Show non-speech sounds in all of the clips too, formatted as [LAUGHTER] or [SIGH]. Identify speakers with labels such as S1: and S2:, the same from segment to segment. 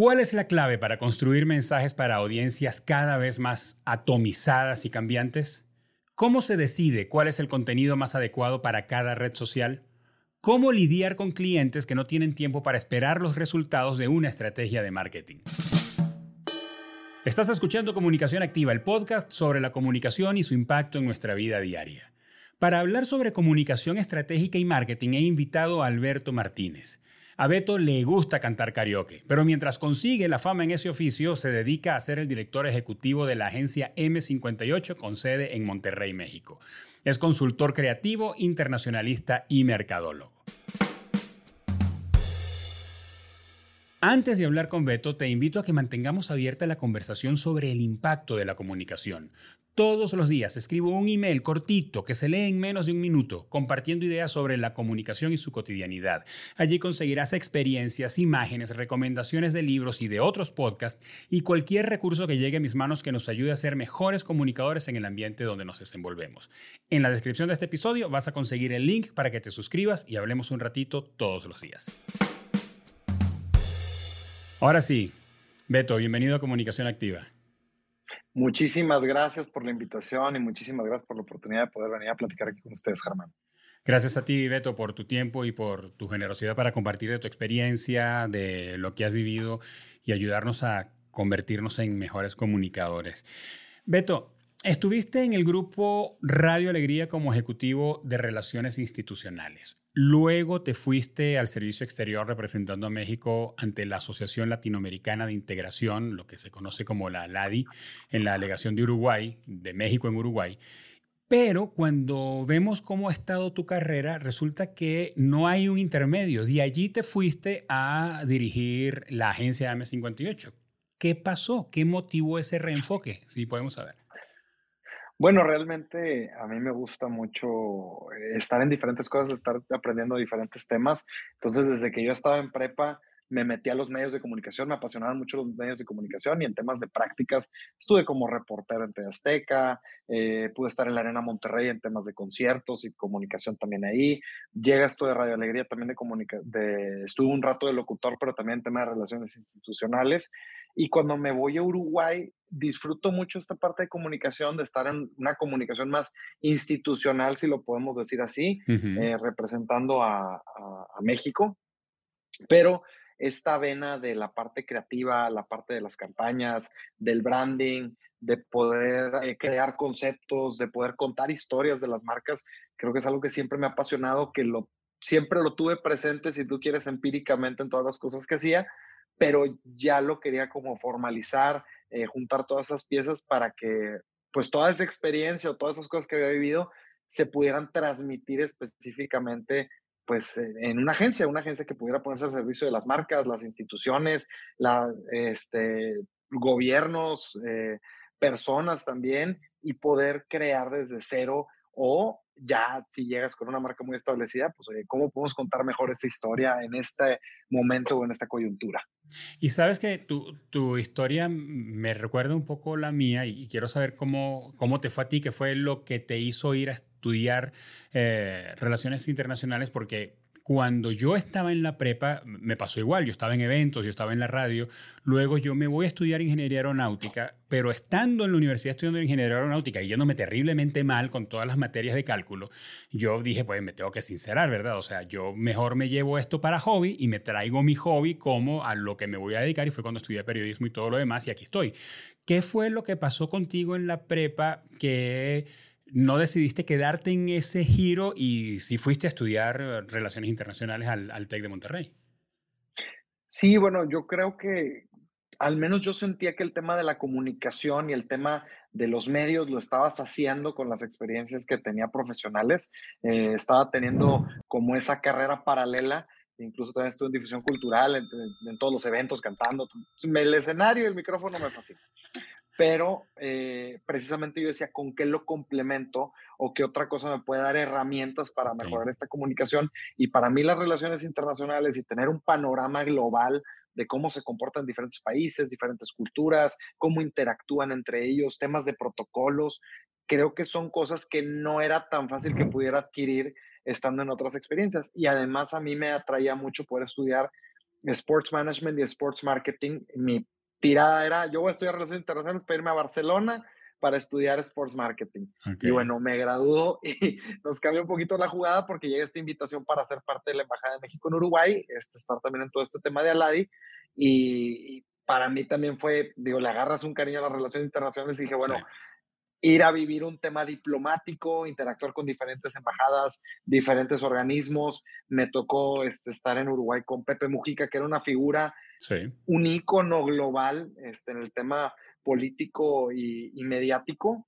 S1: ¿Cuál es la clave para construir mensajes para audiencias cada vez más atomizadas y cambiantes? ¿Cómo se decide cuál es el contenido más adecuado para cada red social? ¿Cómo lidiar con clientes que no tienen tiempo para esperar los resultados de una estrategia de marketing? Estás escuchando Comunicación Activa, el podcast sobre la comunicación y su impacto en nuestra vida diaria. Para hablar sobre comunicación estratégica y marketing he invitado a Alberto Martínez. A Beto le gusta cantar karaoke, pero mientras consigue la fama en ese oficio, se dedica a ser el director ejecutivo de la agencia M58 con sede en Monterrey, México. Es consultor creativo, internacionalista y mercadólogo. Antes de hablar con Beto, te invito a que mantengamos abierta la conversación sobre el impacto de la comunicación. Todos los días escribo un email cortito que se lee en menos de un minuto, compartiendo ideas sobre la comunicación y su cotidianidad. Allí conseguirás experiencias, imágenes, recomendaciones de libros y de otros podcasts y cualquier recurso que llegue a mis manos que nos ayude a ser mejores comunicadores en el ambiente donde nos desenvolvemos. En la descripción de este episodio vas a conseguir el link para que te suscribas y hablemos un ratito todos los días. Ahora sí, Beto, bienvenido a Comunicación Activa.
S2: Muchísimas gracias por la invitación y muchísimas gracias por la oportunidad de poder venir a platicar aquí con ustedes, Germán.
S1: Gracias a ti, Beto, por tu tiempo y por tu generosidad para compartir de tu experiencia, de lo que has vivido y ayudarnos a convertirnos en mejores comunicadores. Beto, estuviste en el grupo Radio Alegría como ejecutivo de Relaciones Institucionales. Luego te fuiste al servicio exterior representando a México ante la Asociación Latinoamericana de Integración, lo que se conoce como la LADI, en la delegación de Uruguay, de México en Uruguay. Pero cuando vemos cómo ha estado tu carrera, resulta que no hay un intermedio. De allí te fuiste a dirigir la agencia M58. ¿Qué pasó? ¿Qué motivó ese reenfoque? Si podemos saber.
S2: Bueno, realmente a mí me gusta mucho estar en diferentes cosas, estar aprendiendo diferentes temas. Entonces, desde que yo estaba en prepa, me metí a los medios de comunicación, me apasionaron mucho los medios de comunicación y en temas de prácticas estuve como reportero en Azteca, eh, pude estar en la Arena Monterrey en temas de conciertos y comunicación también ahí. Llega esto de Radio Alegría también de comunicación, estuve un rato de locutor, pero también en temas de relaciones institucionales. Y cuando me voy a Uruguay, disfruto mucho esta parte de comunicación, de estar en una comunicación más institucional, si lo podemos decir así, eh, representando a, a, México. Pero esta vena de la parte creativa, la parte de las campañas, del branding, de poder eh, crear conceptos, de poder contar historias de las marcas, creo que es algo que siempre me ha apasionado, que lo, siempre lo tuve presente, si tú quieres, empíricamente en todas las cosas que hacía, pero ya lo quería como formalizar, eh, juntar todas esas piezas para que pues toda esa experiencia o todas esas cosas que había vivido se pudieran transmitir específicamente pues en una agencia, una agencia que pudiera ponerse al servicio de las marcas, las instituciones, la, este, gobiernos, eh, personas también, y poder crear desde cero o ya si llegas con una marca muy establecida, pues ¿cómo podemos contar mejor esta historia en este momento o en esta coyuntura?
S1: Y sabes que tu, tu historia me recuerda un poco la mía y, quiero saber cómo, cómo te fue a ti, qué fue lo que te hizo ir a estudiar eh, relaciones internacionales, porque cuando yo estaba en la prepa, me pasó igual, yo estaba en eventos, yo estaba en la radio, luego yo me voy a estudiar ingeniería aeronáutica, pero estando en la universidad estudiando ingeniería aeronáutica y yéndome terriblemente mal con todas las materias de cálculo, yo dije, pues me tengo que sincerar, ¿verdad? O sea, yo mejor me llevo esto para hobby y me traigo mi hobby como a lo que me voy a dedicar y fue cuando estudié periodismo y todo lo demás y aquí estoy. ¿Qué fue lo que pasó contigo en la prepa que no decidiste quedarte en ese giro y si fuiste a estudiar eh, relaciones internacionales al, al TEC de Monterrey.
S2: Sí, bueno, yo creo que al menos yo sentía que el tema de la comunicación y el tema de los medios lo estabas haciendo con las experiencias que tenía profesionales. Eh, estaba teniendo como esa carrera paralela, incluso también estuve en difusión cultural, en, todos los eventos, cantando. El escenario el micrófono me fascina pero eh, precisamente yo decía, ¿con qué lo complemento o qué otra cosa me puede dar herramientas para mejorar esta comunicación? Y para mí las relaciones internacionales y tener un panorama global de cómo se comportan diferentes países, diferentes culturas, cómo interactúan entre ellos, temas de protocolos, creo que son cosas que no era tan fácil que pudiera adquirir estando en otras experiencias. Y además a mí me atraía mucho poder estudiar Sports Management y Sports Marketing. Mi tirada era, yo voy a estudiar Relaciones Internacionales para irme a Barcelona para estudiar Sports Marketing. Y bueno, me graduó [LAUGHS] y nos cambió un poquito la jugada porque llega esta invitación para ser parte de la Embajada de México en Uruguay, este, estar también en todo este tema de Aladi. Y, para mí también fue, digo, le agarras un cariño a las relaciones internacionales y dije, bueno, ir a vivir un tema diplomático, interactuar con diferentes embajadas, diferentes organismos. Me tocó este, estar en Uruguay con Pepe Mujica, que era una figura, un ícono global este, en el tema político y, mediático.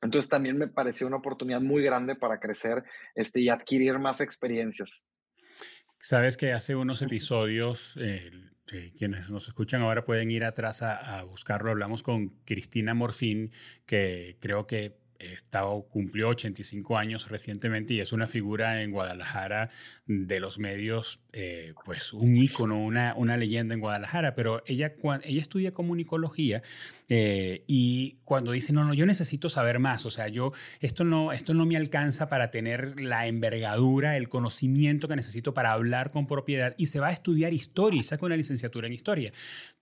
S2: Entonces también me pareció una oportunidad muy grande para crecer este, y adquirir más experiencias.
S1: Sabes que hace unos episodios, eh, quienes nos escuchan ahora pueden ir atrás a, a, buscarlo. Hablamos con Cristina Morfín, que creo que estado, cumplió 85 años recientemente y es una figura en Guadalajara de los medios, eh, pues un ícono, una, una leyenda en Guadalajara, pero ella, ella estudia comunicología eh, y cuando dice, no, no, yo necesito saber más, o sea, yo, esto no, esto no me alcanza para tener la envergadura, el conocimiento que necesito para hablar con propiedad y se va a estudiar historia y saca una licenciatura en historia.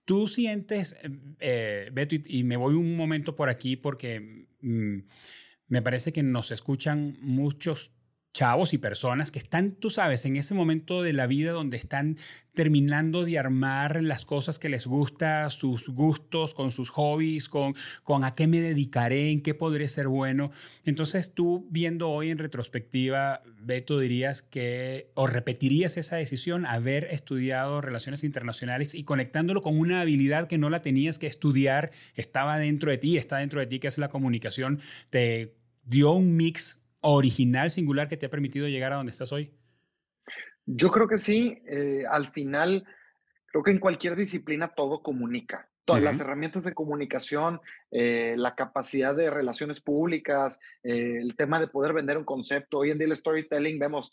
S1: Tú sientes, eh, Beto, y, me voy un momento por aquí porque me parece que nos escuchan muchos chavos y personas que están, tú sabes, en ese momento de la vida donde están terminando de armar las cosas que les gusta, sus gustos, con sus hobbies, con, con a qué me dedicaré, en qué podré ser bueno. Entonces tú viendo hoy en retrospectiva, Beto, dirías que, o repetirías esa decisión, haber estudiado relaciones internacionales y conectándolo con una habilidad que no la tenías que estudiar, estaba dentro de ti, está dentro de ti, que es la comunicación, te dio un mix original, singular, que te ha permitido llegar a donde estás hoy?
S2: Yo creo que sí. Eh, al final, creo que en cualquier disciplina todo comunica. Todas las herramientas de comunicación, eh, la capacidad de relaciones públicas, eh, el tema de poder vender un concepto. Hoy en día el storytelling, vemos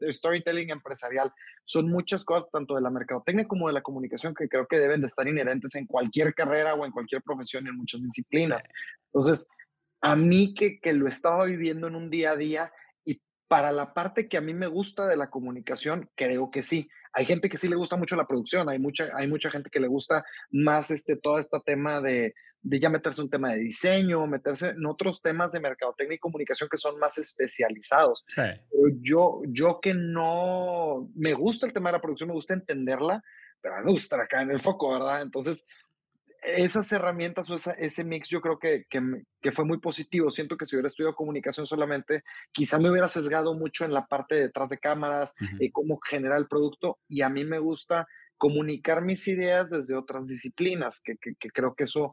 S2: el storytelling empresarial. Son muchas cosas, tanto de la mercadotecnia como de la comunicación, que creo que deben de estar inherentes en cualquier carrera o en cualquier profesión, en muchas disciplinas. Entonces, a mí que, que lo estaba viviendo en un día a día y para la parte que a mí me gusta de la comunicación, creo que sí. Hay gente que sí le gusta mucho la producción, hay mucha, hay mucha gente que le gusta más este, todo este tema de, de ya meterse en un tema de diseño, meterse en otros temas de mercadotecnia y comunicación que son más especializados. Pero yo, yo que no me gusta el tema de la producción, me gusta entenderla, pero me gusta acá en el foco, ¿verdad? Entonces, esas herramientas o ese mix yo creo que, que, fue muy positivo. Siento que si hubiera estudiado comunicación solamente, quizá me hubiera sesgado mucho en la parte detrás de cámaras, y cómo generar el producto. Y a mí me gusta comunicar mis ideas desde otras disciplinas, que, que creo que eso,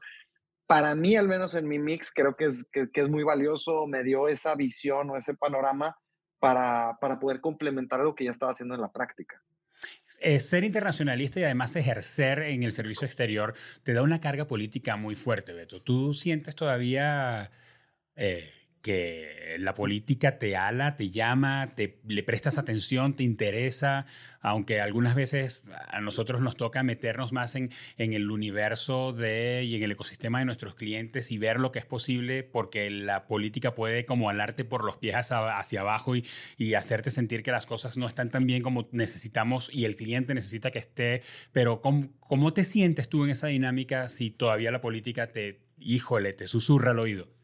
S2: para mí al menos en mi mix, creo que es, que, es muy valioso. Me dio esa visión o ese panorama para, para poder complementar lo que ya estaba haciendo en la práctica.
S1: Eh, ser internacionalista y además ejercer en el servicio exterior te da una carga política muy fuerte, Beto. ¿Tú sientes todavía eh, que la política te ala, te llama, te, le prestas atención, te interesa, aunque algunas veces a nosotros nos toca meternos más en, en el universo de, y en el ecosistema de nuestros clientes y ver lo que es posible, porque la política puede como alarte por los pies hacia, hacia abajo y, y, hacerte sentir que las cosas no están tan bien como necesitamos y el cliente necesita que esté, pero ¿cómo, cómo te sientes tú en esa dinámica si todavía la política te, híjole, te susurra al oído?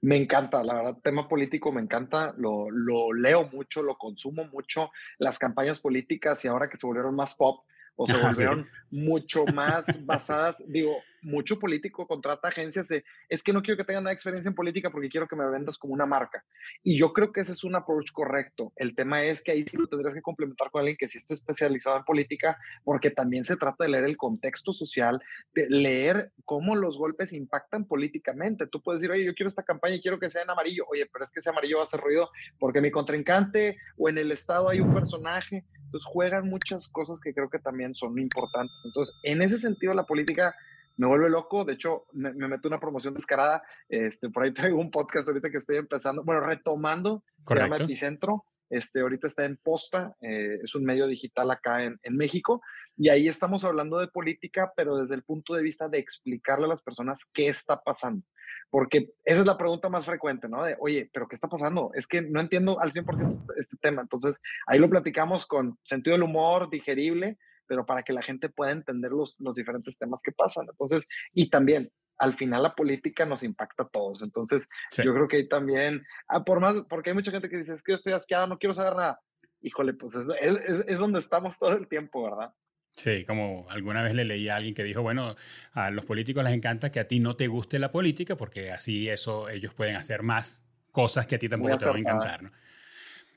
S2: Me encanta, la verdad, tema político me encanta, lo, lo, leo mucho, lo consumo mucho, las campañas políticas y ahora que se volvieron más pop o se [LAUGHS] volvieron mucho más basadas, digo, mucho político contrata agencias de, es que no quiero que tengan nada de experiencia en política porque quiero que me vendas como una marca. Y yo creo que ese es un approach correcto. El tema es que ahí sí lo tendrías que complementar con alguien que sí esté especializado en política, porque también se trata de leer el contexto social, de leer cómo los golpes impactan políticamente. Tú puedes decir, oye, yo quiero esta campaña y quiero que sea en amarillo. Oye, pero es que ese amarillo va a hacer ruido porque mi contrincante o en el estado hay un personaje. Entonces juegan muchas cosas que creo que también son importantes. Entonces, en ese sentido, la política me vuelve loco. De hecho, me, me meto una promoción descarada. Este, por ahí [LAUGHS] traigo un podcast ahorita que estoy empezando, bueno, retomando, se llama Epicentro. Este, ahorita está en Posta, eh, es un medio digital acá en, en, México, y ahí estamos hablando de política, pero desde el punto de vista de explicarle a las personas qué está pasando. Porque esa es la pregunta más frecuente, ¿no? De, oye, pero ¿qué está pasando? Es que no entiendo al 100% este tema. Entonces, ahí lo platicamos con sentido del humor, digerible, pero para que la gente pueda entender los, los diferentes temas que pasan. Entonces, y también al final la política nos impacta a todos. Entonces, yo creo que ahí también, ah, por más, porque hay mucha gente que dice, es que yo estoy asqueado, no quiero saber nada. Híjole, pues es, es, es donde estamos todo el tiempo, ¿verdad?
S1: Sí, como alguna vez le leí a alguien que dijo, bueno, a los políticos les encanta que a ti no te guste la política porque así eso ellos pueden hacer más cosas que a ti tampoco te van a encantar. ¿no?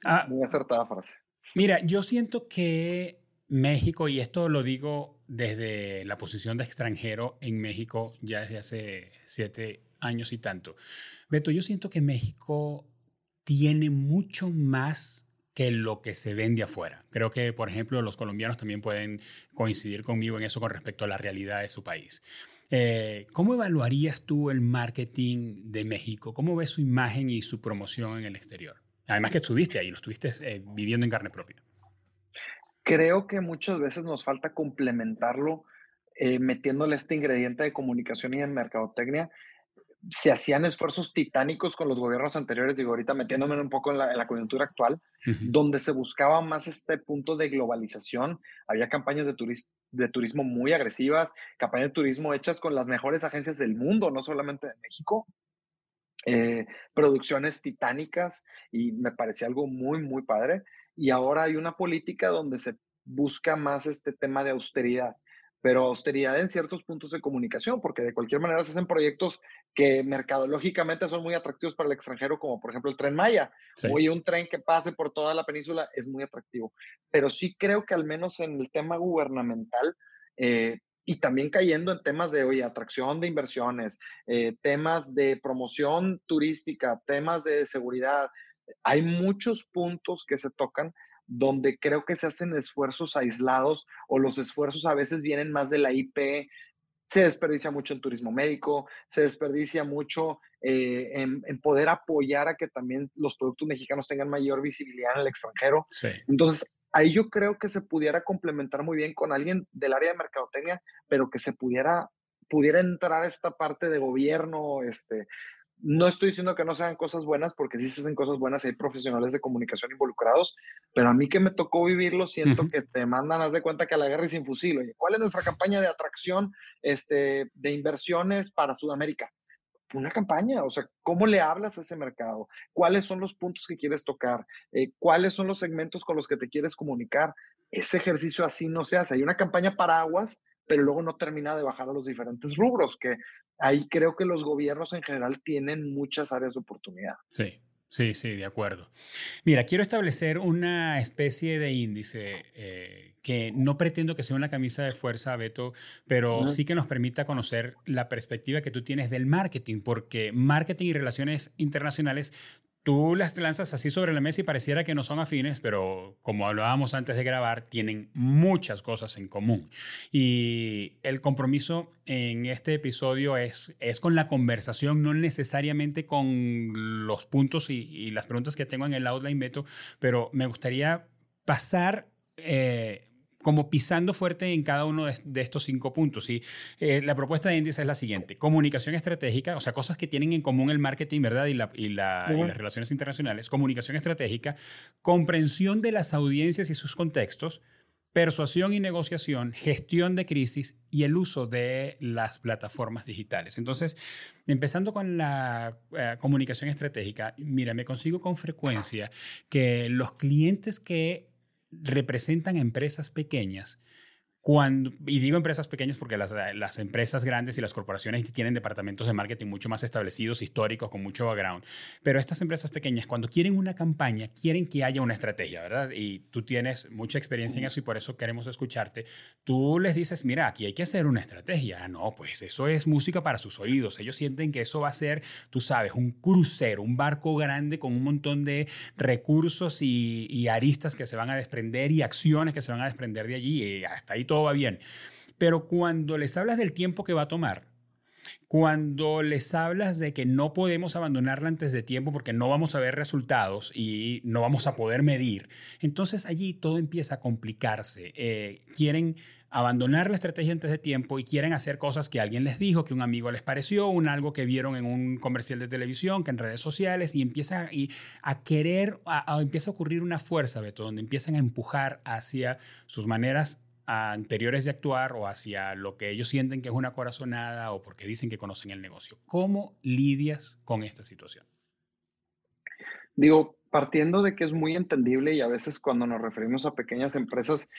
S2: Ah, Muy acertada frase.
S1: Mira, yo siento que México, y esto lo digo desde la posición de extranjero en México ya desde hace siete años y tanto. Beto, yo siento que México tiene mucho más que lo que se vende afuera. Creo que, por ejemplo, los colombianos también pueden coincidir conmigo en eso con respecto a la realidad de su país. Eh, ¿Cómo evaluarías tú el marketing de México? ¿Cómo ves su imagen y su promoción en el exterior? Además que estuviste ahí, lo estuviste eh, viviendo en carne propia.
S2: Creo que muchas veces nos falta complementarlo eh, metiéndole este ingrediente de comunicación y en mercadotecnia se hacían esfuerzos titánicos con los gobiernos anteriores, digo, ahorita metiéndome un poco en la, coyuntura actual, donde se buscaba más este punto de globalización. Había campañas de, de turismo muy agresivas, campañas de turismo hechas con las mejores agencias del mundo, no solamente de México. Eh, producciones titánicas y me parecía algo muy, muy padre. Y ahora hay una política donde se busca más este tema de austeridad pero austeridad en ciertos puntos de comunicación, porque de cualquier manera se hacen proyectos que mercadológicamente son muy atractivos para el extranjero, como por ejemplo el tren Maya. Oye, un tren que pase por toda la península es muy atractivo, pero sí creo que al menos en el tema gubernamental, eh, y también cayendo en temas de, oye, atracción de inversiones, eh, temas de promoción turística, temas de seguridad, hay muchos puntos que se tocan donde creo que se hacen esfuerzos aislados o los esfuerzos a veces vienen más de la IP, se desperdicia mucho en turismo médico, se desperdicia mucho eh, en, poder apoyar a que también los productos mexicanos tengan mayor visibilidad en el extranjero. Entonces, ahí yo creo que se pudiera complementar muy bien con alguien del área de mercadotecnia, pero que se pudiera pudiera entrar esta parte de gobierno, este, no estoy diciendo que no sean cosas buenas, porque sí se hacen cosas buenas hay profesionales de comunicación involucrados, pero a mí que me tocó vivirlo, siento que te mandan, haz de cuenta que a la guerra y sin fusil. Oye, ¿cuál es nuestra campaña de atracción este, de inversiones para Sudamérica? Una campaña, o sea, ¿cómo le hablas a ese mercado? ¿Cuáles son los puntos que quieres tocar? Eh, ¿Cuáles son los segmentos con los que te quieres comunicar? Ese ejercicio así no se hace. Hay una campaña para aguas, pero luego no termina de bajar a los diferentes rubros, que ahí creo que los gobiernos en general tienen muchas áreas de oportunidad.
S1: Sí. Sí, sí, de acuerdo. Mira, quiero establecer una especie de índice eh, que no pretendo que sea una camisa de fuerza, Beto, pero sí que nos permita conocer la perspectiva que tú tienes del marketing, porque marketing y relaciones internacionales tú las lanzas así sobre la mesa y pareciera que no son afines, pero como hablábamos antes de grabar, tienen muchas cosas en común. Y el compromiso en este episodio es, es con la conversación, no necesariamente con los puntos y, las preguntas que tengo en el outline, Beto, pero me gustaría pasar... Eh, como pisando fuerte en cada uno de, estos cinco puntos. Y eh, la propuesta de índice es la siguiente: comunicación estratégica, o sea, cosas que tienen en común el marketing, ¿verdad? Y, la, y, las relaciones internacionales. Comunicación estratégica, comprensión de las audiencias y sus contextos, persuasión y negociación, gestión de crisis y el uso de las plataformas digitales. Entonces, empezando con la eh, comunicación estratégica, mira, me consigo con frecuencia que los clientes que representan empresas pequeñas cuando, y digo empresas pequeñas porque las, las, empresas grandes y las corporaciones tienen departamentos de marketing mucho más establecidos, históricos, con mucho background. Pero estas empresas pequeñas, cuando quieren una campaña, quieren que haya una estrategia, ¿verdad? Y tú tienes mucha experiencia en eso y por eso queremos escucharte. Tú les dices, mira, aquí hay que hacer una estrategia. Ah, no, pues eso es música para sus oídos. Ellos sienten que eso va a ser, tú sabes, un crucero, un barco grande con un montón de recursos y, y aristas que se van a desprender y acciones que se van a desprender de allí. Y hasta ahí todo va bien. Pero cuando les hablas del tiempo que va a tomar, cuando les hablas de que no podemos abandonarla antes de tiempo porque no vamos a ver resultados y no vamos a poder medir, entonces allí todo empieza a complicarse. Eh, quieren abandonar la estrategia antes de tiempo y quieren hacer cosas que alguien les dijo, que un amigo les pareció, un algo que vieron en un comercial de televisión, que en redes sociales, y empieza a, querer, empieza a ocurrir una fuerza, Beto, donde empiezan a empujar hacia sus maneras anteriores de actuar o hacia lo que ellos sienten que es una corazonada o porque dicen que conocen el negocio. ¿Cómo lidias con esta situación?
S2: Digo, partiendo de que es muy entendible y a veces cuando nos referimos a pequeñas empresas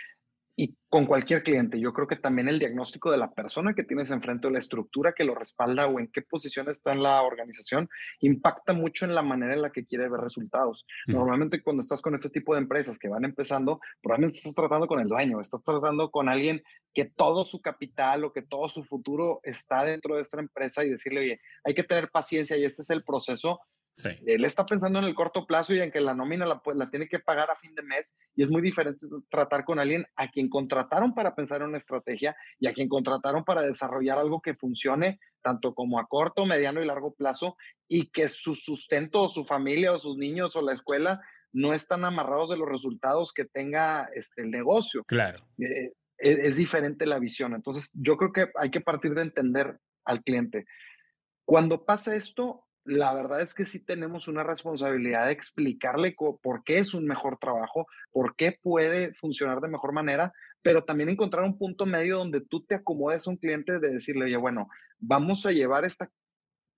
S2: y con cualquier cliente, yo creo que también el diagnóstico de la persona que tienes enfrente o la estructura que lo respalda o en qué posición está en la organización impacta mucho en la manera en la que quiere ver resultados. Normalmente cuando estás con este tipo de empresas que van empezando, probablemente estás tratando con el dueño, estás tratando con alguien que todo su capital o que todo su futuro está dentro de esta empresa y decirle, oye, hay que tener paciencia y este es el proceso él está pensando en el corto plazo y en que la nómina la, la, tiene que pagar a fin de mes y es muy diferente tratar con alguien a quien contrataron para pensar en una estrategia y a quien contrataron para desarrollar algo que funcione tanto como a corto, mediano y largo plazo y que su sustento o su familia o sus niños o la escuela no están amarrados de los resultados que tenga este, el negocio.
S1: Claro.
S2: Eh, es, es diferente la visión. Entonces, yo creo que hay que partir de entender al cliente. Cuando pasa esto, la verdad es que sí tenemos una responsabilidad de explicarle por qué es un mejor trabajo, por qué puede funcionar de mejor manera, pero también encontrar un punto medio donde tú te acomodes a un cliente de decirle, oye, bueno, vamos a llevar esta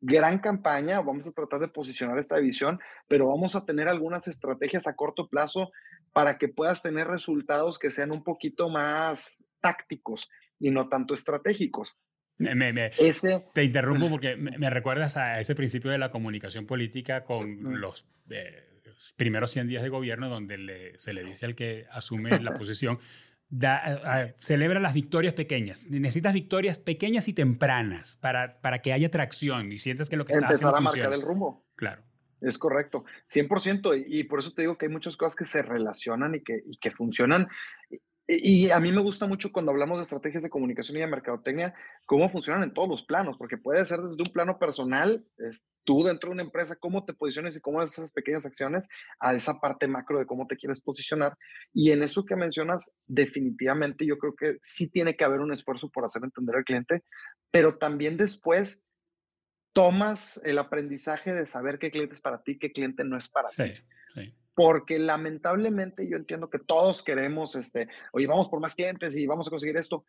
S2: gran campaña, vamos a tratar de posicionar esta visión, pero vamos a tener algunas estrategias a corto plazo para que puedas tener resultados que sean un poquito más tácticos y no tanto estratégicos.
S1: Me, te interrumpo porque me, recuerdas a ese principio de la comunicación política con los eh, primeros 100 días de gobierno donde se le dice al que asume la [LAUGHS] posición, da, celebra las victorias pequeñas. Necesitas victorias pequeñas y tempranas para, para que haya tracción y sientas que lo que
S2: estás haciendo Empezar a marcar el rumbo.
S1: Claro.
S2: Es correcto, 100%. Y, y por eso te digo que hay muchas cosas que se relacionan y que, y que funcionan. Y a mí me gusta mucho cuando hablamos de estrategias de comunicación y de mercadotecnia, cómo funcionan en todos los planos, porque puede ser desde un plano personal, es tú dentro de una empresa, cómo te posiciones y cómo haces esas pequeñas acciones, a esa parte macro de cómo te quieres posicionar. Y en eso que mencionas, definitivamente yo creo que sí tiene que haber un esfuerzo por hacer entender al cliente, pero también después tomas el aprendizaje de saber qué cliente es para ti, qué cliente no es para ti. Sí porque lamentablemente yo entiendo que todos queremos, este, oye, vamos por más clientes y vamos a conseguir esto,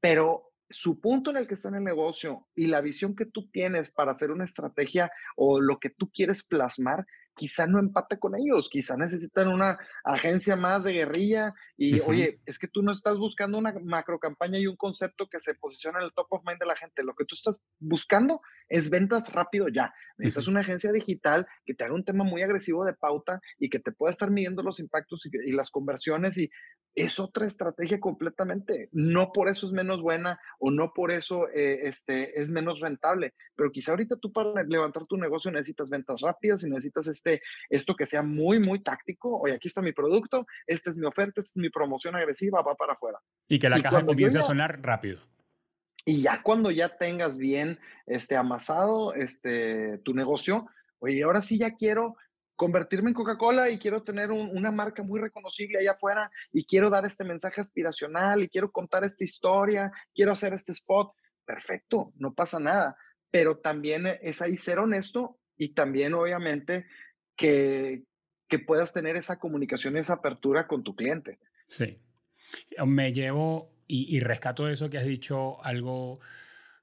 S2: pero su punto en el que está en el negocio y la visión que tú tienes para hacer una estrategia o lo que tú quieres plasmar quizá no empate con ellos, quizá necesitan una agencia más de guerrilla y oye, es que tú no estás buscando una macro campaña y un concepto que se posiciona en el top of mind de la gente, lo que tú estás buscando es ventas rápido ya, necesitas una agencia digital que te haga un tema muy agresivo de pauta y que te pueda estar midiendo los impactos y, y las conversiones y es otra estrategia completamente. No por eso es menos buena o no por eso eh, este, es menos rentable, pero quizá ahorita tú para levantar tu negocio necesitas ventas rápidas y necesitas este, esto que sea muy, muy táctico. Oye, aquí está mi producto, esta es mi oferta, esta es mi promoción agresiva, va para afuera.
S1: Y que la caja comience a sonar rápido.
S2: Y ya cuando ya tengas bien este, amasado este, tu negocio, oye, ahora sí ya quiero convertirme en Coca-Cola y quiero tener una marca muy reconocible allá afuera y quiero dar este mensaje aspiracional y quiero contar esta historia, quiero hacer este spot. Perfecto, no pasa nada, pero también es ahí ser honesto y también obviamente que, que puedas tener esa comunicación, esa apertura con tu cliente.
S1: Sí. Me llevo y, y rescato eso que has dicho, algo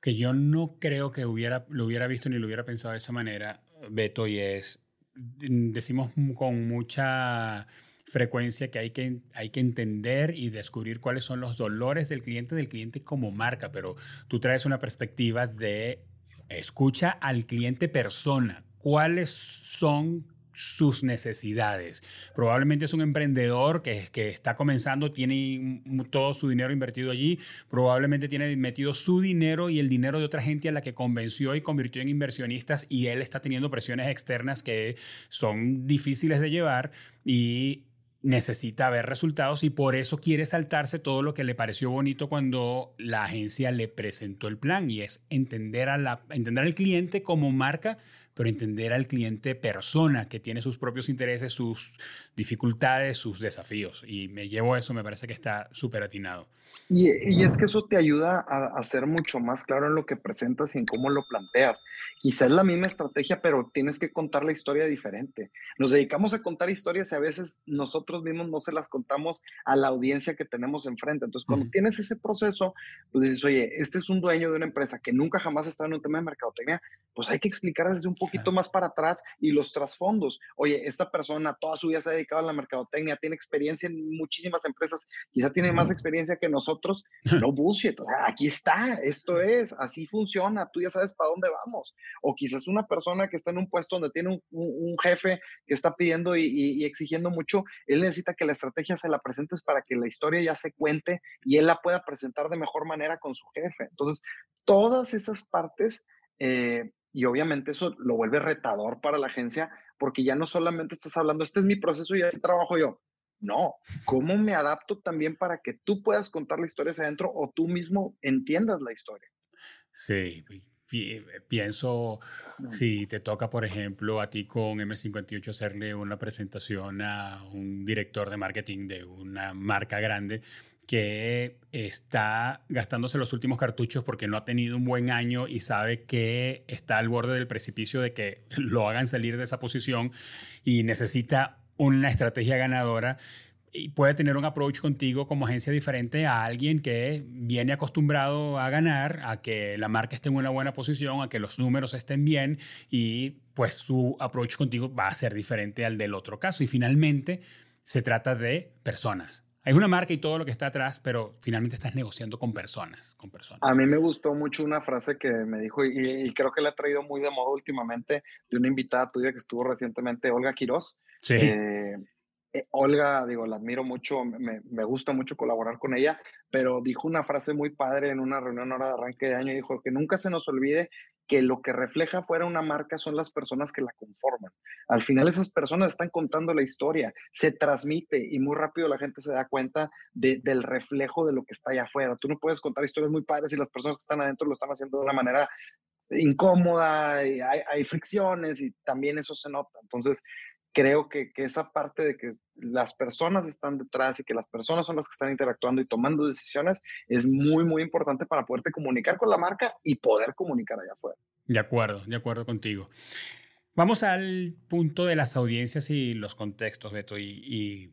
S1: que yo no creo que hubiera, lo hubiera visto ni lo hubiera pensado de esa manera, Beto, y es decimos con mucha frecuencia que hay, que hay que entender y descubrir cuáles son los dolores del cliente, del cliente como marca, pero tú traes una perspectiva de escucha al cliente persona, cuáles son sus necesidades. Probablemente es un emprendedor que, está comenzando, tiene todo su dinero invertido allí, probablemente tiene metido su dinero y el dinero de otra gente a la que convenció y convirtió en inversionistas y él está teniendo presiones externas que son difíciles de llevar y necesita ver resultados y por eso quiere saltarse todo lo que le pareció bonito cuando la agencia le presentó el plan y es entender, a entender al cliente como marca pero entender al cliente persona que tiene sus propios intereses, sus dificultades, sus desafíos. Y me llevo eso, me parece que está súper atinado.
S2: Y, y, es que eso te ayuda a, a, ser mucho más claro en lo que presentas y en cómo lo planteas. Quizás es la misma estrategia, pero tienes que contar la historia diferente. Nos dedicamos a contar historias y a veces nosotros mismos no se las contamos a la audiencia que tenemos enfrente. Entonces, cuando uh -huh. tienes ese proceso, pues dices, oye, este es un dueño de una empresa que nunca jamás está en un tema de mercadotecnia, pues hay que explicar desde un poquito claro. más para atrás y los trasfondos. Oye, esta persona toda su vida se ha dedicado a la mercadotecnia, tiene experiencia en muchísimas empresas, quizá tiene más experiencia que nosotros. [LAUGHS] No bullshit, o sea, aquí está, esto es, así funciona, tú ya sabes para dónde vamos. O quizás una persona que está en un puesto donde tiene un, un, un jefe que está pidiendo y, y, y, exigiendo mucho, él necesita que la estrategia se la presentes para que la historia ya se cuente y él la pueda presentar de mejor manera con su jefe. Entonces, todas esas partes eh, y obviamente eso lo vuelve retador para la agencia porque ya no solamente estás hablando, este es mi proceso y así trabajo yo. No, ¿cómo me adapto también para que tú puedas contar la historia hacia adentro o tú mismo entiendas la historia?
S1: Sí, pienso, si te toca, por ejemplo, a ti con M58 hacerle una presentación a un director de marketing de una marca grande que está gastándose los últimos cartuchos porque no ha tenido un buen año y sabe que está al borde del precipicio de que [LAUGHS] lo hagan salir de esa posición y necesita una estrategia ganadora y puede tener un approach contigo como agencia diferente a alguien que viene acostumbrado a ganar, a que la marca esté en una buena posición, a que los números estén bien y pues su approach contigo va a ser diferente al del otro caso. Y finalmente se trata de personas. Hay una marca y todo lo que está atrás, pero finalmente estás negociando con personas, con personas.
S2: A mí me gustó mucho una frase que me dijo y, y creo que la ha traído muy de moda últimamente de una invitada tuya que estuvo recientemente, Olga Quiroz.
S1: Sí.
S2: Eh, eh, Olga, digo, la admiro mucho, me, gusta mucho colaborar con ella, pero dijo una frase muy padre en una reunión ahora de arranque de año, dijo que nunca se nos olvide que lo que refleja fuera una marca son las personas que la conforman. Al final esas personas están contando la historia, se transmite y muy rápido la gente se da cuenta de, del reflejo de lo que está allá afuera. Tú no puedes contar historias muy padres y las personas que están adentro lo están haciendo de una manera incómoda, y hay, hay fricciones y también eso se nota. Entonces, creo que, que, esa parte de que las personas están detrás y que las personas son las que están interactuando y tomando decisiones es muy, muy importante para poderte comunicar con la marca y poder comunicar allá afuera.
S1: De acuerdo, de acuerdo contigo. Vamos al punto de las audiencias y los contextos, Beto, y,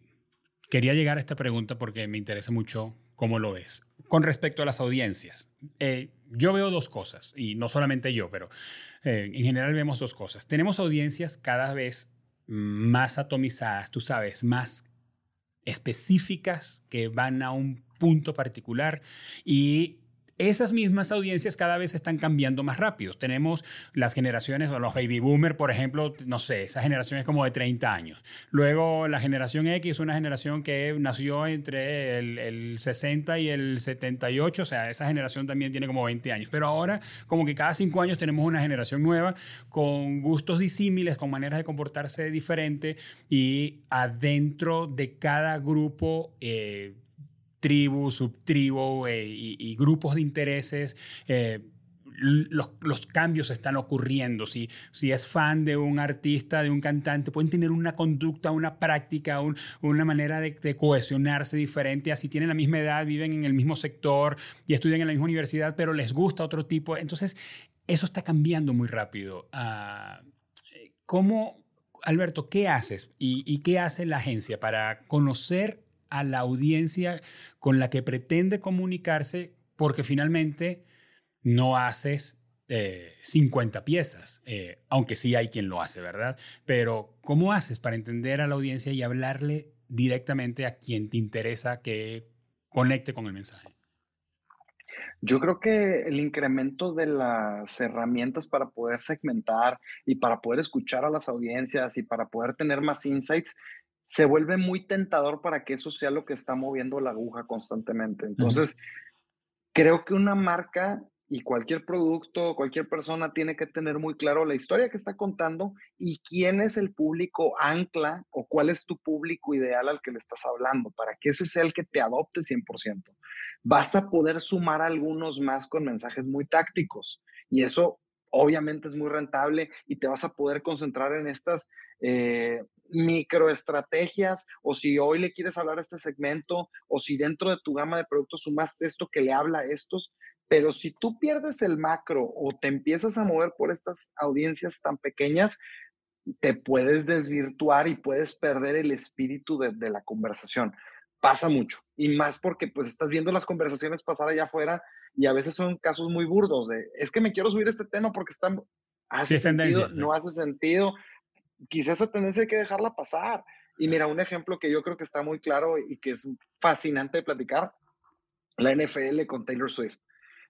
S1: quería llegar a esta pregunta porque me interesa mucho cómo lo ves. Con respecto a las audiencias, eh, yo veo dos cosas, y no solamente yo, pero eh, en general vemos dos cosas. Tenemos audiencias cada vez más atomizadas, tú sabes, más específicas que van a un punto particular y esas mismas audiencias cada vez están cambiando más rápido. Tenemos las generaciones, o los baby boomer, por ejemplo, no sé, esa generación es como de 30 años. Luego la generación X, una generación que nació entre el, el 60 y el 78, o sea, esa generación también tiene como 20 años. Pero ahora, como que cada 5 años tenemos una generación nueva con gustos disímiles, con maneras de comportarse diferente y adentro de cada grupo... Eh, tribu, subtribu eh, y, grupos de intereses. Eh, los, los, cambios están ocurriendo. Si, si es fan de un artista, de un cantante, pueden tener una conducta, una práctica, un, una manera de, de, cohesionarse diferente. Así tienen la misma edad, viven en el mismo sector y estudian en la misma universidad, pero les gusta otro tipo. Entonces, eso está cambiando muy rápido. Uh, ¿Cómo, Alberto, qué haces y qué hace la agencia para conocer a la audiencia con la que pretende comunicarse, porque finalmente no haces eh, 50 piezas, eh, aunque sí hay quien lo hace, ¿verdad? Pero ¿cómo haces para entender a la audiencia y hablarle directamente a quien te interesa que conecte con el mensaje?
S2: Yo creo que el incremento de las herramientas para poder segmentar y para poder escuchar a las audiencias y para poder tener más insights se vuelve muy tentador para que eso sea lo que está moviendo la aguja constantemente. Entonces, uh -huh. creo que una marca y cualquier producto, cualquier persona tiene que tener muy claro la historia que está contando y quién es el público ancla o cuál es tu público ideal al que le estás hablando, para que ese sea el que te adopte 100%. Vas a poder sumar algunos más con mensajes muy tácticos y eso obviamente es muy rentable y te vas a poder concentrar en estas eh, microestrategias o si hoy le quieres hablar a este segmento o si dentro de tu gama de productos sumas esto que le habla a estos, pero si tú pierdes el macro o te empiezas a mover por estas audiencias tan pequeñas, te puedes desvirtuar y puedes perder el espíritu de, de la conversación. Pasa mucho y más porque pues estás viendo las conversaciones pasar allá afuera y a veces son casos muy burdos de, es que me quiero subir este tema porque están, hace sentido, no hace sentido, quizás esa tendencia hay que dejarla pasar. Y mira, un ejemplo que yo creo que está muy claro y que es fascinante de platicar, la NFL con Taylor Swift.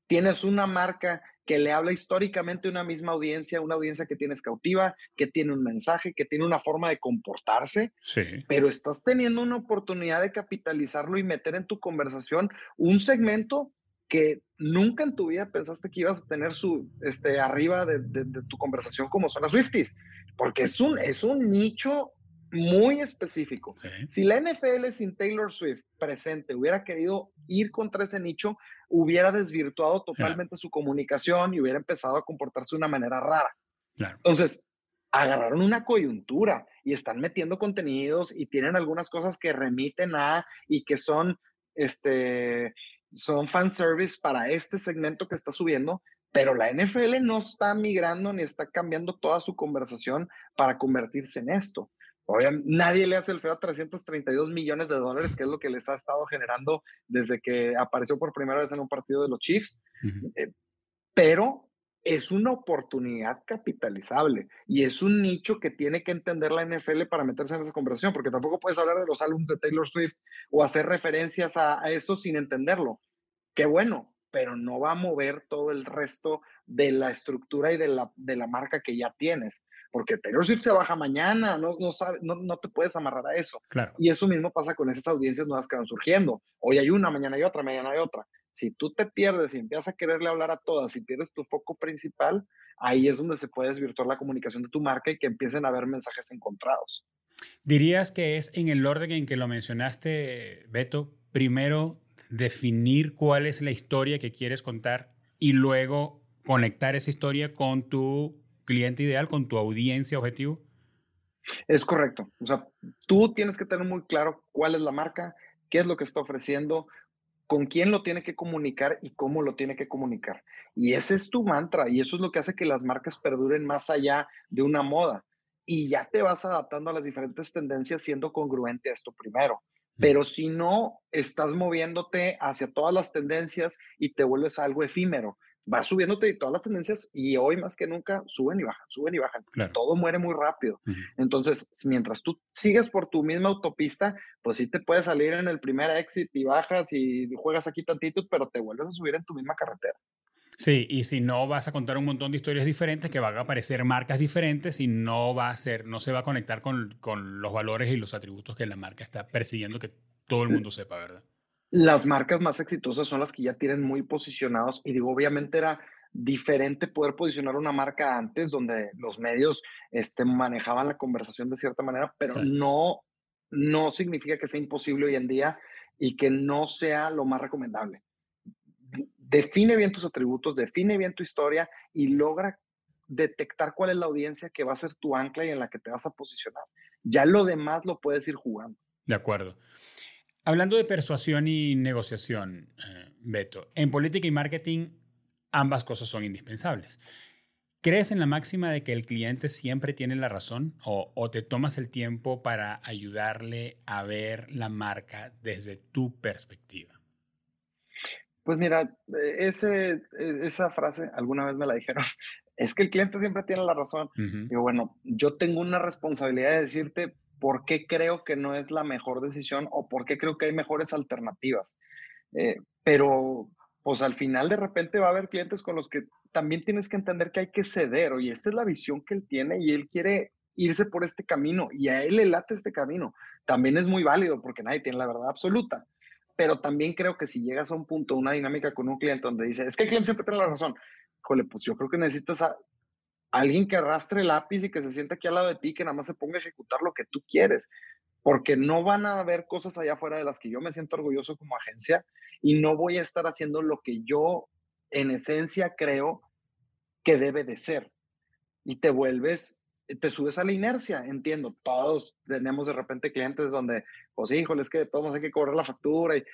S2: Tienes una marca que le habla históricamente a una misma audiencia, una audiencia que tienes cautiva, que tiene un mensaje, que tiene una forma de comportarse, sí. pero estás teniendo una oportunidad de capitalizarlo y meter en tu conversación un segmento que nunca en tu vida pensaste que ibas a tener su, este, arriba de, tu conversación como son las Swifties, porque es un, es un nicho muy específico. Si la NFL sin Taylor Swift presente hubiera querido ir contra ese nicho, hubiera desvirtuado totalmente su comunicación y hubiera empezado a comportarse de una manera rara. Entonces, agarraron una coyuntura y están metiendo contenidos y tienen algunas cosas que remiten a y que son este son fan service para este segmento que está subiendo, pero la NFL no está migrando ni está cambiando toda su conversación para convertirse en esto. Obviamente, nadie le hace el feo a 332 millones de dólares, que es lo que les ha estado generando desde que apareció por primera vez en un partido de los Chiefs. Eh, pero es una oportunidad capitalizable y es un nicho que tiene que entender la NFL para meterse en esa conversación, porque tampoco puedes hablar de los álbumes de Taylor Swift o hacer referencias a, eso sin entenderlo. Qué bueno, pero no va a mover todo el resto de la estructura y de la, de la marca que ya tienes, porque Taylor Swift se baja mañana, no, no, no, no te puedes amarrar a eso. Claro. Y eso mismo pasa con esas audiencias nuevas que van surgiendo. Hoy hay una, mañana hay otra, mañana hay otra. Si tú te pierdes y empiezas a quererle hablar a todas y pierdes tu foco principal, ahí es donde se puede desvirtuar la comunicación de tu marca y que empiecen a haber mensajes encontrados.
S1: ¿Dirías que es en el orden en que lo mencionaste, Beto? Primero, definir cuál es la historia que quieres contar y luego conectar esa historia con tu cliente ideal, con tu audiencia objetivo?
S2: Es correcto. O sea, tú tienes que tener muy claro cuál es la marca, qué es lo que está ofreciendo, con quién lo tiene que comunicar y cómo lo tiene que comunicar. Y ese es tu mantra y eso es lo que hace que las marcas perduren más allá de una moda. Y ya te vas adaptando a las diferentes tendencias siendo congruente a esto primero. Pero si no, estás moviéndote hacia todas las tendencias y te vuelves algo efímero va subiéndote y todas las tendencias y hoy más que nunca suben y bajan, suben y bajan. Todo muere muy rápido. Entonces, mientras tú sigues por tu misma autopista, pues sí te puedes salir en el primer exit y bajas y juegas aquí tantito, pero te vuelves a subir en tu misma carretera.
S1: Sí, y si no vas a contar un montón de historias diferentes, que van a aparecer marcas diferentes y no va a ser, no se va a conectar con, con los valores y los atributos que la marca está persiguiendo que todo el mundo sepa, ¿verdad?
S2: Las marcas más exitosas son las que ya tienen muy posicionados y digo, obviamente era diferente poder posicionar una marca antes donde los medios este, manejaban la conversación de cierta manera, pero no, no significa que sea imposible hoy en día y que no sea lo más recomendable. Define bien tus atributos, define bien tu historia y logra detectar cuál es la audiencia que va a ser tu ancla y en la que te vas a posicionar. Ya lo demás lo puedes ir jugando.
S1: De acuerdo. Hablando de persuasión y negociación, eh, Beto, en política y marketing ambas cosas son indispensables. ¿Crees en la máxima de que el cliente siempre tiene la razón o, te tomas el tiempo para ayudarle a ver la marca desde tu perspectiva?
S2: Pues mira, ese, esa frase alguna vez me la dijeron, [LAUGHS] es que el cliente siempre tiene la razón. Y bueno, yo tengo una responsabilidad de decirte por qué creo que no es la mejor decisión o por qué creo que hay mejores alternativas. Eh, pero pues al final de repente va a haber clientes con los que también tienes que entender que hay que ceder, y esta es la visión que él tiene y él quiere irse por este camino y a él le late este camino. También es muy válido porque nadie tiene la verdad absoluta, pero también creo que si llegas a un punto, una dinámica con un cliente donde dice, es que el cliente siempre tiene la razón, híjole, pues yo creo que necesitas alguien que arrastre el lápiz y que se sienta aquí al lado de ti, que nada más se ponga a ejecutar lo que tú quieres, porque no van a haber cosas allá afuera de las que yo me siento orgulloso como agencia y no voy a estar haciendo lo que yo en esencia creo que debe de ser. Y te vuelves, te subes a la inercia, entiendo. Todos tenemos de repente clientes donde, pues híjole, es que todos hay que cobrar la factura y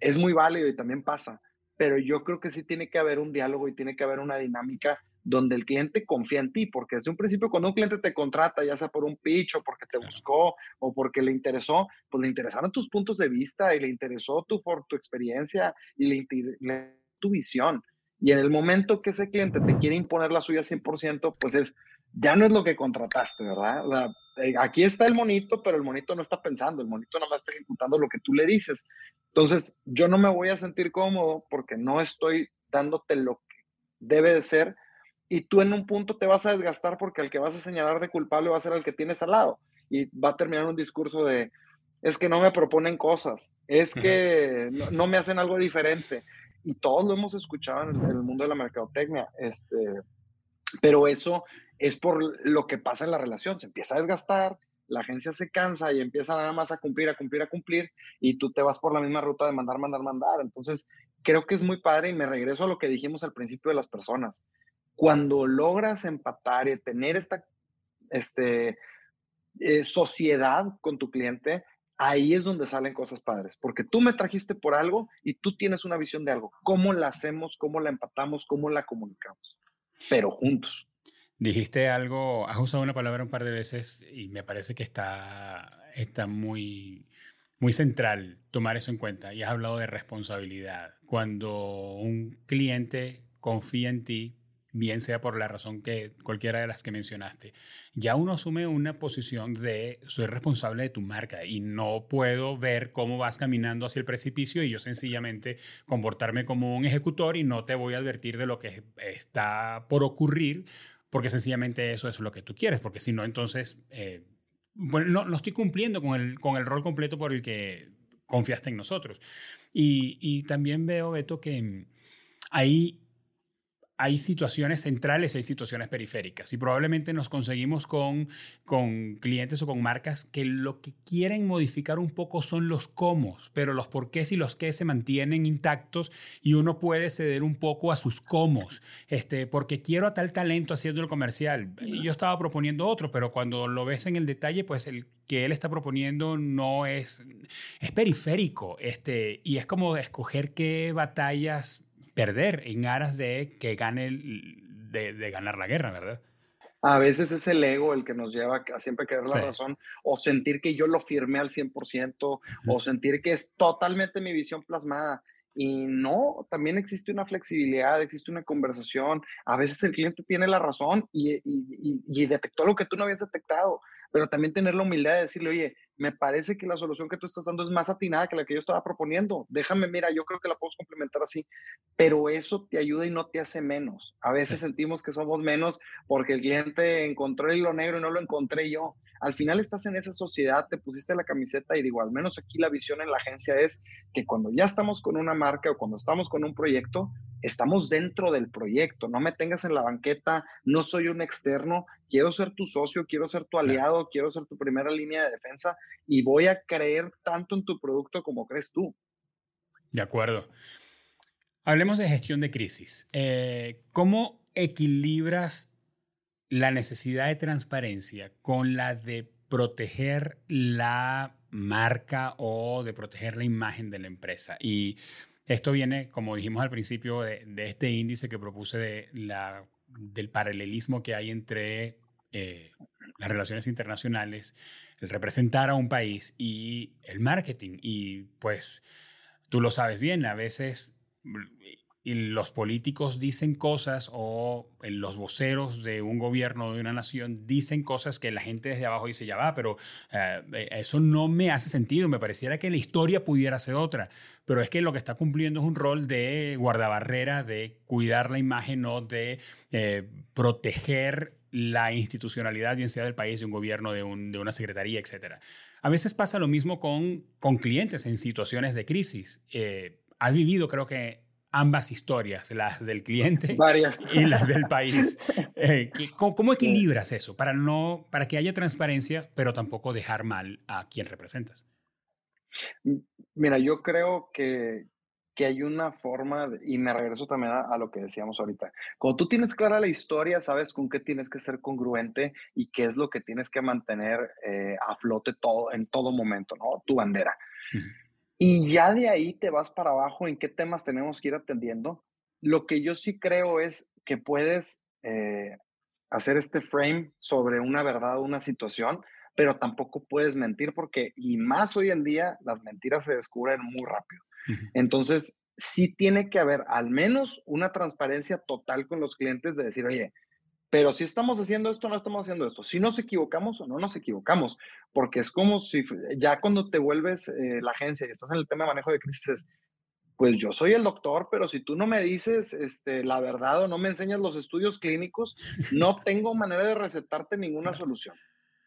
S2: es muy válido y también pasa. Pero yo creo que sí tiene que haber un diálogo y tiene que haber una dinámica donde el cliente confía en ti, porque desde un principio cuando un cliente te contrata, ya sea por un pitch o porque te buscó o porque le interesó, pues le interesaron tus puntos de vista y le interesó tu, tu experiencia y le, le tu visión. Y en el momento que ese cliente te quiere imponer la suya 100%, pues es, ya no es lo que contrataste, ¿verdad? Eh, aquí está el monito, pero el monito no está pensando, el monito nada más está ejecutando lo que tú le dices. Entonces, yo no me voy a sentir cómodo porque no estoy dándote lo que debe de ser y tú en un punto te vas a desgastar porque el que vas a señalar de culpable va a ser el que tienes al lado y va a terminar un discurso de es que no me proponen cosas, es que no, me hacen algo diferente. Y todos lo hemos escuchado en el, mundo de la mercadotecnia, este, pero eso es por lo que pasa en la relación, se empieza a desgastar, la agencia se cansa y empieza nada más a cumplir, a cumplir, a cumplir, y tú te vas por la misma ruta de mandar, mandar, mandar. Entonces, creo que es muy padre y me regreso a lo que dijimos al principio de las personas cuando logras empatar y tener esta este, eh, sociedad con tu cliente, ahí es donde salen cosas padres, porque tú me trajiste por algo y tú tienes una visión de algo. ¿Cómo la hacemos? ¿Cómo la empatamos? ¿Cómo la comunicamos? Pero juntos.
S1: Dijiste algo, has usado una palabra un par de veces y me parece que está, está muy, muy central tomar eso en cuenta. Y has hablado de responsabilidad. Cuando un cliente confía en ti, bien sea por la razón que cualquiera de las que mencionaste, ya uno asume una posición de soy responsable de tu marca y no puedo ver cómo vas caminando hacia el precipicio y yo sencillamente comportarme como un ejecutor y no te voy a advertir de lo que está por ocurrir porque sencillamente eso es lo que tú quieres, porque si no, entonces, eh, bueno, no, estoy cumpliendo con el, con el rol completo por el que confiaste en nosotros. Y, y también veo, Beto, que ahí hay situaciones centrales, hay situaciones periféricas. Y probablemente nos conseguimos con, con clientes o con marcas que lo que quieren modificar un poco son los cómo, pero los porqués y los qué se mantienen intactos y uno puede ceder un poco a sus cómo, este, porque quiero a tal talento haciendo el comercial. Yo estaba proponiendo otro, pero cuando lo ves en el detalle, pues el que él está proponiendo no es, es periférico este, y es como escoger qué batallas perder en aras de que gane, de, ganar la guerra, ¿verdad?
S2: A veces es el ego el que nos lleva a siempre querer la razón o sentir que yo lo firmé al 100% o sentir que es totalmente mi visión plasmada. Y no, también existe una flexibilidad, existe una conversación. A veces el cliente tiene la razón y, y, y detectó lo que tú no habías detectado, pero también tener la humildad de decirle, oye, me parece que la solución que tú estás dando es más atinada que la que yo estaba proponiendo. Déjame, mira, yo creo que la podemos complementar así, pero eso te ayuda y no te hace menos. A veces sentimos que somos menos porque el cliente encontró el hilo negro y no lo encontré yo. Al final estás en esa sociedad, te pusiste la camiseta y digo, al menos aquí la visión en la agencia es que cuando ya estamos con una marca o cuando estamos con un proyecto, estamos dentro del proyecto, no me tengas en la banqueta, no soy un externo, quiero ser tu socio, quiero ser tu aliado, quiero ser tu primera línea de defensa y voy a creer tanto en tu producto como crees tú.
S1: De acuerdo. Hablemos de gestión de crisis. Eh, ¿Cómo equilibras la necesidad de transparencia con la de proteger la marca o de proteger la imagen de la empresa? Y esto viene, como dijimos al principio, de, este índice que propuse de la, del paralelismo que hay entre eh, las relaciones internacionales, el representar a un país y el marketing. Y pues tú lo sabes bien, a veces y los políticos dicen cosas o los voceros de un gobierno de una nación dicen cosas que la gente desde abajo dice, ya va, pero eh, eh, eso no me hace sentido, me pareciera que la historia pudiera ser otra, pero es que lo que está cumpliendo es un rol de guardabarrera, de cuidar la imagen o de eh, proteger la institucionalidad, bien sea del país, de un gobierno, de, un, de una secretaría, etc. A veces pasa lo mismo con, con clientes en situaciones de crisis. has vivido, creo que ambas historias, las del cliente [LAUGHS] y las del país. [LAUGHS] Eh, ¿cómo, equilibras eso para, no, para que haya transparencia, pero tampoco dejar mal a quien representas?
S2: Mira, yo creo que, que hay una forma, y me regreso también a, lo que decíamos ahorita, cuando tú tienes clara la historia, sabes con qué tienes que ser congruente y qué es lo que tienes que mantener eh, a flote todo, en todo momento, ¿no? Tu bandera. Y ya de ahí te vas para abajo en qué temas tenemos que ir atendiendo. Lo que yo sí creo es que puedes eh, hacer este frame sobre una verdad o una situación, pero tampoco puedes mentir porque, y más hoy en día, las mentiras se descubren muy rápido. Entonces, sí tiene que haber al menos una transparencia total con los clientes de decir, oye, pero si estamos haciendo esto, no estamos haciendo esto. Si nos equivocamos o no nos equivocamos, porque es como si ya cuando te vuelves eh, la agencia y estás en el tema de manejo de crisis, pues yo soy el doctor, pero si tú no me dices este, la verdad o no me enseñas los estudios clínicos, no [LAUGHS] tengo manera de recetarte ninguna solución.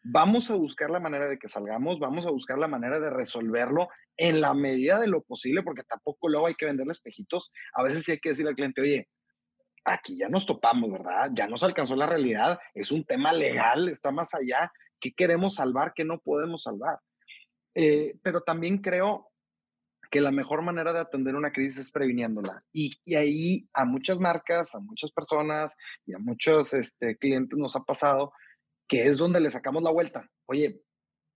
S2: Vamos a buscar la manera de que salgamos, vamos a buscar la manera de resolverlo en la medida de lo posible, porque tampoco luego hay que venderle espejitos. A veces sí hay que decirle al cliente, oye, aquí ya nos topamos, ¿verdad? Ya nos alcanzó la realidad, es un tema legal, está más allá. ¿Qué queremos salvar? ¿Qué no podemos salvar? Eh, pero también creo que la mejor manera de atender una crisis es previniéndola. Y, ahí a muchas marcas, a muchas personas y a muchos este, clientes nos ha pasado que es donde le sacamos la vuelta. Oye,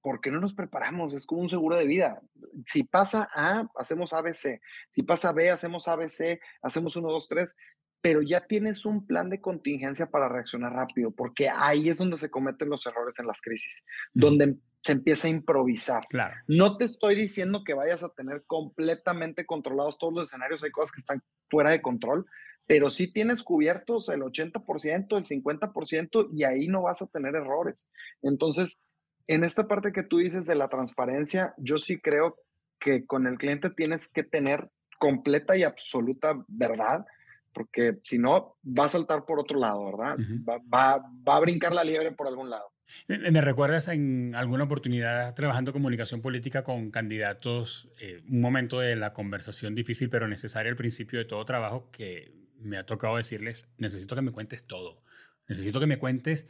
S2: ¿por qué no nos preparamos? Es como un seguro de vida. Si pasa A, hacemos ABC. Si pasa B, hacemos ABC, hacemos 1, 2, 3, pero ya tienes un plan de contingencia para reaccionar rápido, porque ahí es donde se cometen los errores en las crisis, donde se empieza a improvisar.
S1: Claro.
S2: No te estoy diciendo que vayas a tener completamente controlados todos los escenarios, hay cosas que están fuera de control, pero sí tienes cubiertos el 80%, el 50% y ahí no vas a tener errores. Entonces, en esta parte que tú dices de la transparencia, yo sí creo que con el cliente tienes que tener completa y absoluta verdad, porque si no, va a saltar por otro lado, ¿verdad? va, a brincar la liebre por algún lado.
S1: ¿Me recuerdas en alguna oportunidad trabajando comunicación política con candidatos, eh, un momento de la conversación difícil pero necesaria al principio de todo trabajo que me ha tocado decirles, necesito que me cuentes todo. Necesito que me cuentes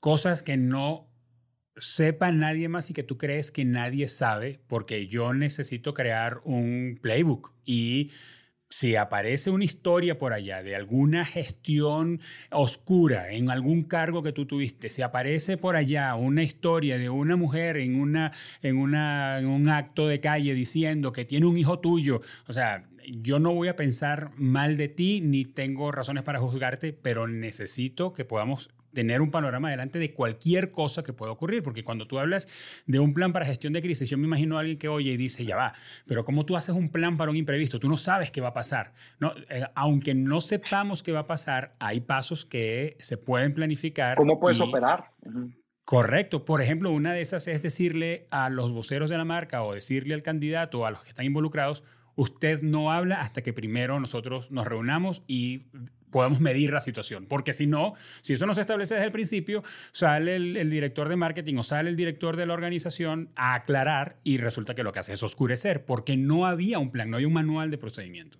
S1: cosas que no sepa nadie más y que tú crees que nadie sabe, porque yo necesito crear un playbook y si aparece una historia por allá de alguna gestión oscura en algún cargo que tú tuviste, si aparece por allá una historia de una mujer en, una, en, una, en un acto de calle diciendo que tiene un hijo tuyo, o sea, yo no voy a pensar mal de ti ni tengo razones para juzgarte, pero necesito que podamos tener un panorama adelante de cualquier cosa que pueda ocurrir, porque cuando tú hablas de un plan para gestión de crisis, yo me imagino a alguien que oye y dice, ya va, pero ¿cómo tú haces un plan para un imprevisto? Tú no sabes qué va a pasar. No, eh, aunque no sepamos qué va a pasar, hay pasos que se pueden planificar.
S2: ¿Cómo puedes operar?
S1: Correcto. Por ejemplo, una de esas es decirle a los voceros de la marca o decirle al candidato o a los que están involucrados, usted no habla hasta que primero nosotros nos reunamos y podamos medir la situación. Porque si no, si eso no se establece desde el principio, sale el, director de marketing o sale el director de la organización a aclarar y resulta que lo que hace es oscurecer, porque no había un plan, no hay un manual de procedimiento.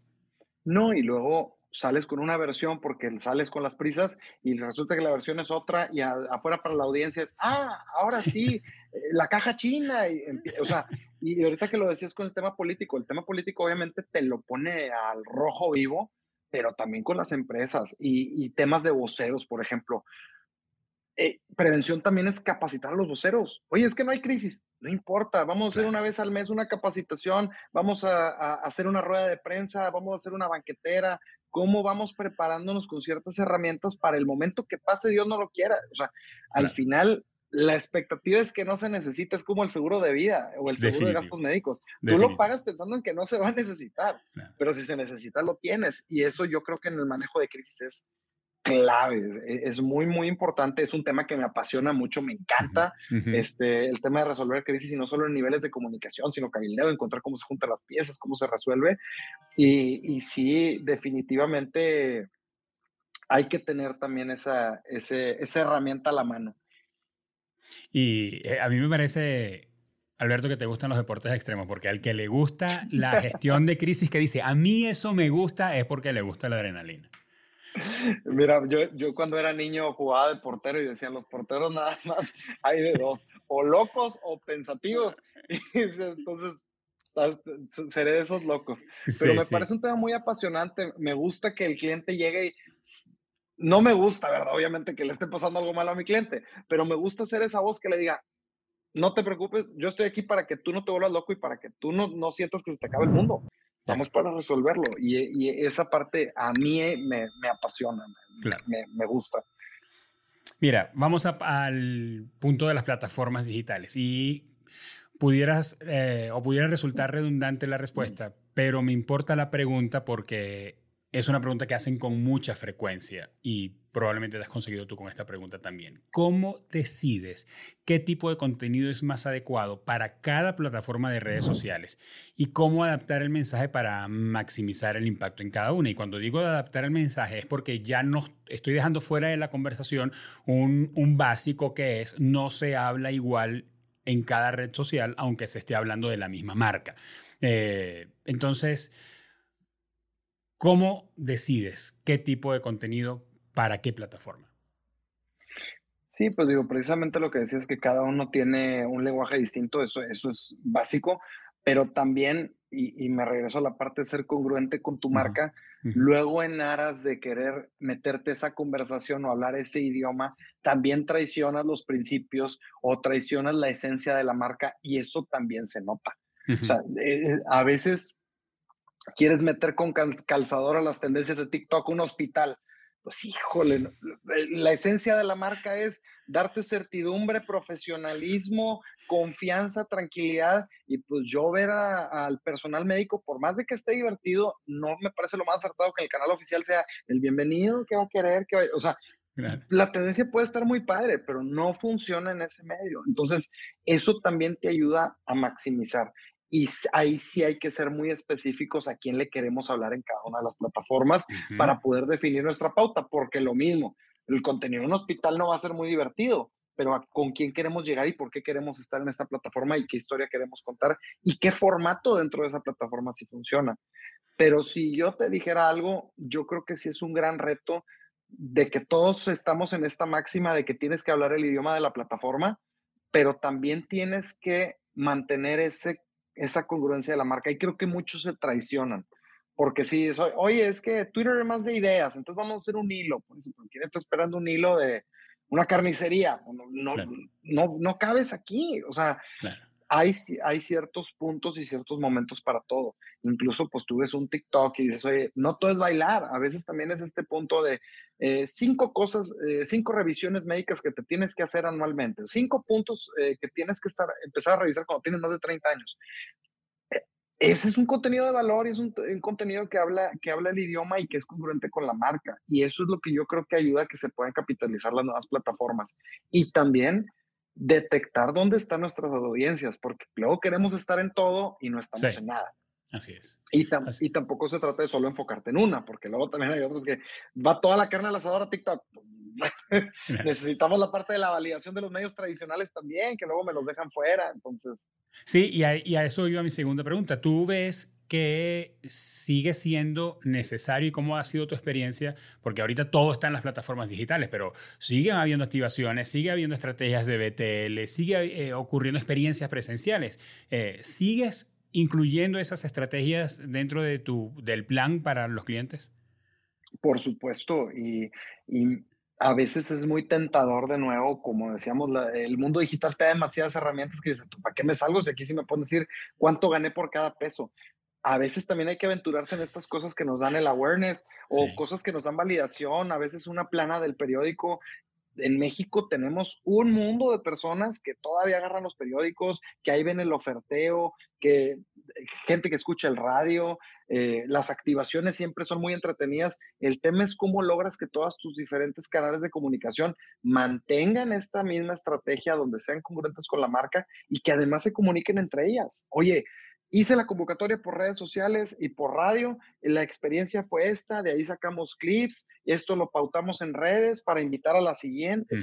S2: No, y luego sales con una versión porque sales con las prisas y resulta que la versión es otra y afuera para la audiencia es, ah, ahora sí, eh, la caja china. Y, o sea, y ahorita que lo decías con el tema político, el tema político obviamente te lo pone al rojo vivo, pero también con las empresas y, temas de voceros, por ejemplo. Eh, prevención también es capacitar a los voceros. Oye, es que no hay crisis, no importa, vamos a hacer una vez al mes una capacitación, vamos a, a, hacer una rueda de prensa, vamos a hacer una banquetera, cómo vamos preparándonos con ciertas herramientas para el momento que pase, Dios no lo quiera. O sea, al final la expectativa es que no se necesite, es como el seguro de vida o el seguro de gastos médicos. Tú lo pagas pensando en que no se va a necesitar, pero si se necesita, lo tienes. Y eso yo creo que en el manejo de crisis es clave, es, muy, muy importante, es un tema que me apasiona mucho, me encanta este, el tema de resolver crisis y no solo en niveles de comunicación, sino cabildeo, encontrar cómo se juntan las piezas, cómo se resuelve. Y, y sí, definitivamente hay que tener también esa, esa herramienta a la mano.
S1: Y eh, a mí me parece Alberto, que te gustan los deportes extremos, porque al que le gusta la [LAUGHS] gestión de crisis, que dice, a mí eso me gusta, es porque le gusta la adrenalina.
S2: Mira, yo, yo cuando era niño jugaba de portero y decían, los porteros nada más hay de dos, o locos o pensativos. [LAUGHS] Entonces, seré de esos locos. Pero me parece un tema muy apasionante. Me gusta que el cliente llegue y no me gusta, ¿verdad? Obviamente que le esté pasando algo malo a mi cliente, pero me gusta ser esa voz que le diga, no te preocupes, yo estoy aquí para que tú no te vuelvas loco y para que tú no, no sientas que se te acabe el mundo. Estamos para resolverlo. Y, esa parte a mí me, me apasiona, me, me, gusta.
S1: Mira, vamos al punto de las plataformas digitales. Y pudieras eh, o pudiera resultar redundante la respuesta, pero me importa la pregunta porque es una pregunta que hacen con mucha frecuencia y probablemente te has conseguido tú con esta pregunta también. ¿Cómo decides qué tipo de contenido es más adecuado para cada plataforma de redes sociales y cómo adaptar el mensaje para maximizar el impacto en cada una? Y cuando digo adaptar el mensaje es porque ya no estoy dejando fuera de la conversación un, un básico que es no se habla igual en cada red social, aunque se esté hablando de la misma marca. Eh, entonces, ¿Cómo decides qué tipo de contenido para qué plataforma?
S2: Sí, pues digo, precisamente lo que decías es que cada uno tiene un lenguaje distinto, eso, eso es básico, pero también, y, me regreso a la parte de ser congruente con tu marca, luego en aras de querer meterte esa conversación o hablar ese idioma, también traicionas los principios o traicionas la esencia de la marca y eso también se nota. O sea, eh, a veces quieres meter con calzador a las tendencias de TikTok un hospital. Pues híjole, la esencia de la marca es darte certidumbre, profesionalismo, confianza, tranquilidad y pues yo ver al personal médico, por más de que esté divertido, no me parece lo más acertado que el canal oficial sea el bienvenido, que va a querer, que o sea, La tendencia puede estar muy padre, pero no funciona en ese medio. Entonces, eso también te ayuda a maximizar. Y ahí sí hay que ser muy específicos a quién le queremos hablar en cada una de las plataformas para poder definir nuestra pauta, porque lo mismo, el contenido en un hospital no va a ser muy divertido, pero con quién queremos llegar y por qué queremos estar en esta plataforma y qué historia queremos contar y qué formato dentro de esa plataforma sí funciona. Pero si yo te dijera algo, yo creo que sí es un gran reto de que todos estamos en esta máxima de que tienes que hablar el idioma de la plataforma, pero también tienes que mantener ese esa congruencia de la marca. Y creo que muchos se traicionan. Porque si soy, oye, es que Twitter es más de ideas, entonces vamos a hacer un hilo. ¿quién está esperando un hilo de una carnicería? No, no, no, cabes aquí. O sea, hay, ciertos puntos y ciertos momentos para todo. Incluso, pues tú ves un TikTok y dices, oye, no todo es bailar. A veces también es este punto de eh, cinco cosas, eh, cinco revisiones médicas que te tienes que hacer anualmente, cinco puntos eh, que tienes que estar, empezar a revisar cuando tienes más de 30 años. ese es un contenido de valor y es un, un, contenido que habla, que habla el idioma y que es congruente con la marca. Y eso es lo que yo creo que ayuda a que se puedan capitalizar las nuevas plataformas. Y también detectar dónde están nuestras audiencias, porque luego queremos estar en todo y no estamos en nada.
S1: Así es.
S2: Y, y tampoco se trata de solo enfocarte en una, porque luego también hay otros que va toda la carne al asador a TikTok. [LAUGHS] Necesitamos la parte de la validación de los medios tradicionales también, que luego me los dejan fuera. Entonces.
S1: Sí, y a, y a eso iba mi segunda pregunta. ¿Tú ves que sigue siendo necesario y cómo ha sido tu experiencia? Porque ahorita todo está en las plataformas digitales, pero siguen habiendo activaciones, sigue habiendo estrategias de BTL, sigue eh, ocurriendo experiencias presenciales. Eh, ¿Sigues incluyendo esas estrategias dentro de tu, del plan para los clientes?
S2: Por supuesto, y, y a veces es muy tentador de nuevo, como decíamos, el mundo digital te da demasiadas herramientas que dices, ¿para qué me salgo si aquí sí me pueden decir cuánto gané por cada peso? a veces también hay que aventurarse en estas cosas que nos dan el awareness o cosas que nos dan validación, a veces una plana del periódico. En México tenemos un mundo de personas que todavía agarran los periódicos, que ahí ven el oferteo, que gente que escucha el radio, eh, las activaciones siempre son muy entretenidas. El tema es cómo logras que todos tus diferentes canales de comunicación mantengan esta misma estrategia donde sean congruentes con la marca y que además se comuniquen entre ellas. Oye, Hice la convocatoria por redes sociales y por radio. La experiencia fue esta, de ahí sacamos clips, esto lo pautamos en redes para invitar a la siguiente.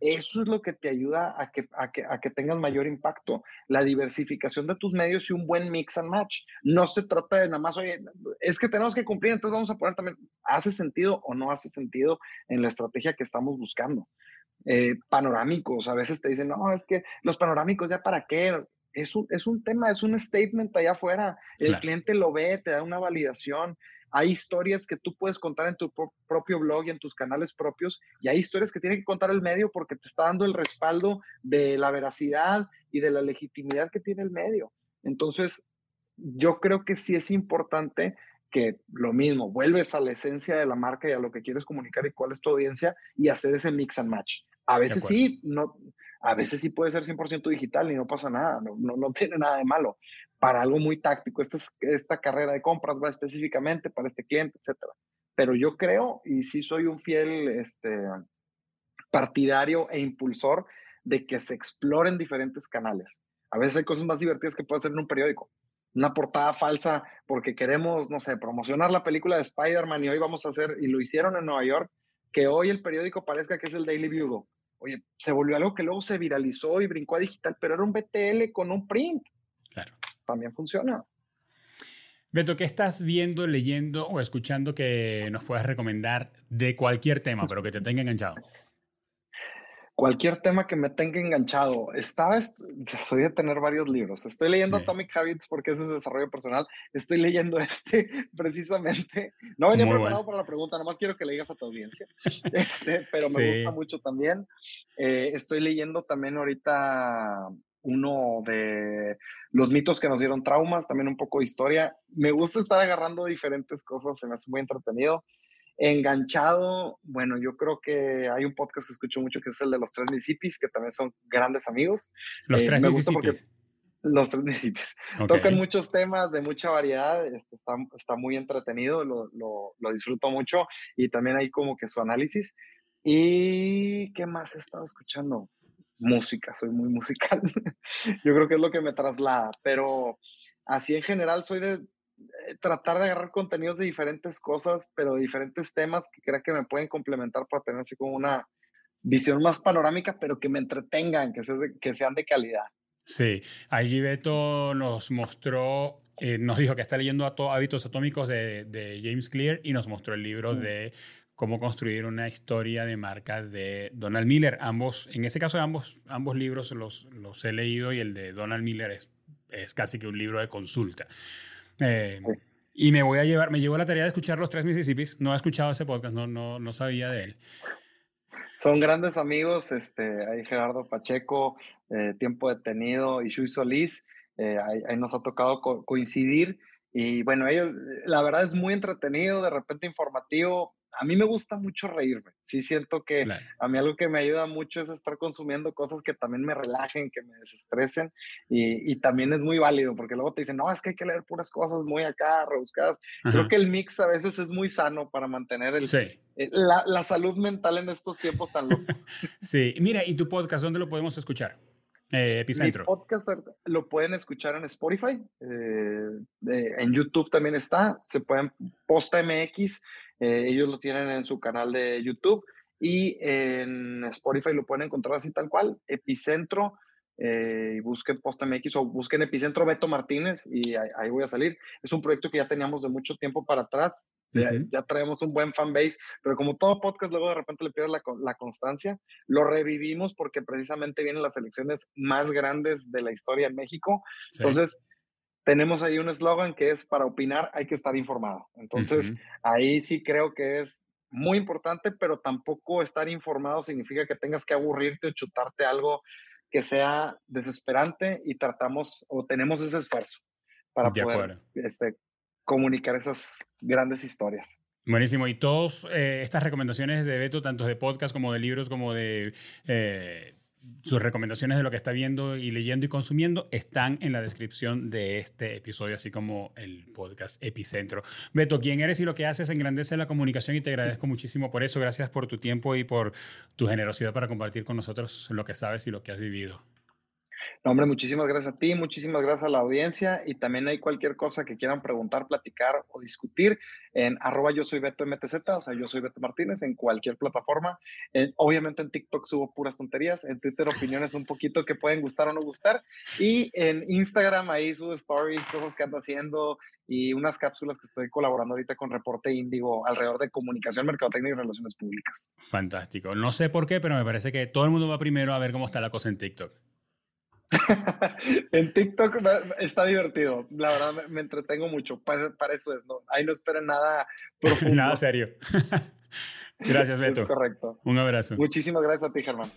S2: Eso es lo que te ayuda a que, a, que, a que tengas mayor impacto, la diversificación de tus medios y un buen mix and match. No se trata de nada más, oye, es que tenemos que cumplir, entonces vamos a poner también, ¿hace sentido o no hace sentido en la estrategia que estamos buscando? Eh, panorámicos, a veces te dicen, no, es que los panorámicos ya para qué, es un, es un tema, es un statement allá afuera. El cliente lo ve, te da una validación. Hay historias que tú puedes contar en tu propio blog y en tus canales propios, y hay historias que tiene que contar el medio porque te está dando el respaldo de la veracidad y de la legitimidad que tiene el medio. Entonces, yo creo que sí es importante que lo mismo, vuelves a la esencia de la marca y a lo que quieres comunicar y cuál es tu audiencia y hacer ese mix and match. A veces sí, no, a veces sí puede ser 100% digital y no pasa nada, no, [LAUGHS] tiene nada de malo. Para algo muy táctico, esta, esta carrera de compras va específicamente para este cliente, etcétera. Pero yo creo, y sí soy un fiel este, partidario e impulsor de que se exploren diferentes canales. A veces hay cosas más divertidas que puede hacer en un periódico. Una portada falsa porque queremos, no sé, promocionar la película de Spider-Man y hoy vamos a hacer, y lo hicieron en Nueva York, que hoy el periódico parezca que es el Daily Bugle Oye, se volvió algo que luego se viralizó y brincó a digital, pero era un BTL con un print. Claro. También funciona.
S1: Beto, ¿qué estás viendo, leyendo o escuchando que nos puedas recomendar de cualquier tema, pero que te tenga enganchado?
S2: Cualquier tema que me tenga enganchado. Estaba, soy de tener varios libros. Estoy leyendo Atomic Habits porque es de desarrollo personal. Estoy leyendo [LAUGHS] este precisamente. No venía preparado para la pregunta, nomás quiero que le digas a tu audiencia. [LAUGHS] Este, pero me gusta mucho también. Eh, estoy leyendo también ahorita uno de los mitos que nos dieron traumas, también un poco de historia. Me gusta estar agarrando diferentes cosas, se me hace muy entretenido. Enganchado, bueno, yo creo que hay un podcast que escucho mucho que es el de los tres Mississippis, que también son grandes amigos.
S1: Los eh, tres me
S2: los tres Mississippis. Tocan muchos temas de mucha variedad, este, está, está muy entretenido, lo, lo, lo, disfruto mucho y también hay como que su análisis. ¿Y qué más he estado escuchando? Música, soy muy [LAUGHS] musical. yo creo que es lo que me traslada, pero así en general soy de, tratar de agarrar contenidos de diferentes cosas, pero de diferentes temas que crea que me pueden complementar para tener así como una visión más panorámica, pero que me entretengan, que, que sean de calidad.
S1: Sí, ahí Beto nos mostró, eh, nos dijo que está leyendo Hábitos Atómicos de, de, James Clear y nos mostró el libro mm. de cómo construir una historia de marca de Donald Miller. Ambos, en ese caso ambos, ambos libros los, los he leído y el de Donald Miller es, es casi que un libro de consulta. Eh, y me voy a llevar, me llevo la tarea de escuchar los tres Mississippis. No he escuchado ese podcast, no, no, no sabía de él.
S2: Son grandes amigos, este, hay Gerardo Pacheco, eh, Tiempo Detenido y Shui Solís. Eh, ahí, nos ha tocado coincidir. Y bueno, ellos, la verdad es muy entretenido, de repente informativo a mí me gusta mucho reírme. Sí siento que a mí algo que me ayuda mucho es estar consumiendo cosas que también me relajen, que me desestresen y, también es muy válido porque luego te dicen, no, es que hay que leer puras cosas muy acá, rebuscadas. Creo que el mix a veces es muy sano para mantener el, eh, la, salud mental en estos tiempos tan locos. [LAUGHS]
S1: sí, mira, ¿y tu podcast dónde lo podemos escuchar? Eh, Epicentro.
S2: Mi podcast lo pueden escuchar en Spotify, eh, en YouTube también está, se pueden, Posta MX, eh, ellos lo tienen en su canal de YouTube y en Spotify lo pueden encontrar así tal cual, Epicentro. Eh, y busquen PostMX o busquen Epicentro Beto Martínez y ahí, voy a salir. Es un proyecto que ya teníamos de mucho tiempo para atrás, ya, traemos un buen fan base, pero como todo podcast, luego de repente le pierdes la, la, constancia. Lo revivimos porque precisamente vienen las elecciones más grandes de la historia en México. Entonces, tenemos ahí un eslogan que es para opinar hay que estar informado. Entonces, ahí sí creo que es muy importante, pero tampoco estar informado significa que tengas que aburrirte o chutarte algo que sea desesperante y tratamos o tenemos ese esfuerzo para poder este, comunicar esas grandes historias.
S1: Buenísimo. Y todas eh, estas recomendaciones de Beto, tanto de podcast como de libros, como de eh, sus recomendaciones de lo que está viendo y leyendo y consumiendo están en la descripción de este episodio, así como el podcast Epicentro. Beto, ¿quién eres y lo que haces engrandece la comunicación y te agradezco muchísimo por eso. Gracias por tu tiempo y por tu generosidad para compartir con nosotros lo que sabes y lo que has vivido
S2: hombre, muchísimas gracias a ti, muchísimas gracias a la audiencia y también hay cualquier cosa que quieran preguntar, platicar o discutir en arroba yo soy Beto MTZ, o sea, yo soy Beto Martínez en cualquier plataforma. obviamente en TikTok subo puras tonterías, en Twitter opiniones un poquito que pueden gustar o no gustar y en Instagram ahí subo stories, cosas que ando haciendo y unas cápsulas que estoy colaborando ahorita con Reporte Índigo alrededor de comunicación, mercadotecnia y relaciones públicas.
S1: Fantástico. No sé por qué, pero me parece que todo el mundo va primero a ver cómo está la cosa en TikTok. [LAUGHS]
S2: en TikTok está divertido. La verdad me, entretengo mucho. Para, eso es, ¿no? Ahí no esperen nada [LAUGHS] profundo.
S1: nada serio. [LAUGHS] gracias, Beto.
S2: Es correcto.
S1: Un abrazo.
S2: Muchísimas gracias a ti, Germán.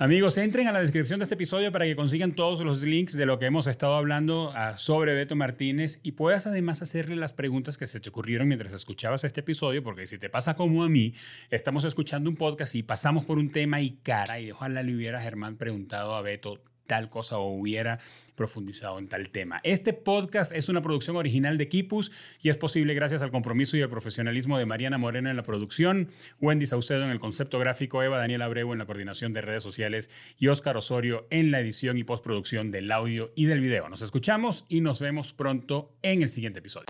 S1: Amigos, entren a la descripción de este episodio para que consigan todos los links de lo que hemos estado hablando ah, sobre Beto Martínez y puedas además hacerle las preguntas que se te ocurrieron mientras escuchabas este episodio, porque si te pasa como a mí, estamos escuchando un podcast y pasamos por un tema y cara, y ojalá le hubiera Germán preguntado a Beto tal cosa o hubiera profundizado en tal tema. Este podcast es una producción original de Kipus y es posible gracias al compromiso y al profesionalismo de Mariana Moreno en la producción, Wendy Saucedo en el concepto gráfico, Eva Daniela Abreu en la coordinación de redes sociales y Óscar Osorio en la edición y postproducción del audio y del video. Nos escuchamos y nos vemos pronto en el siguiente episodio.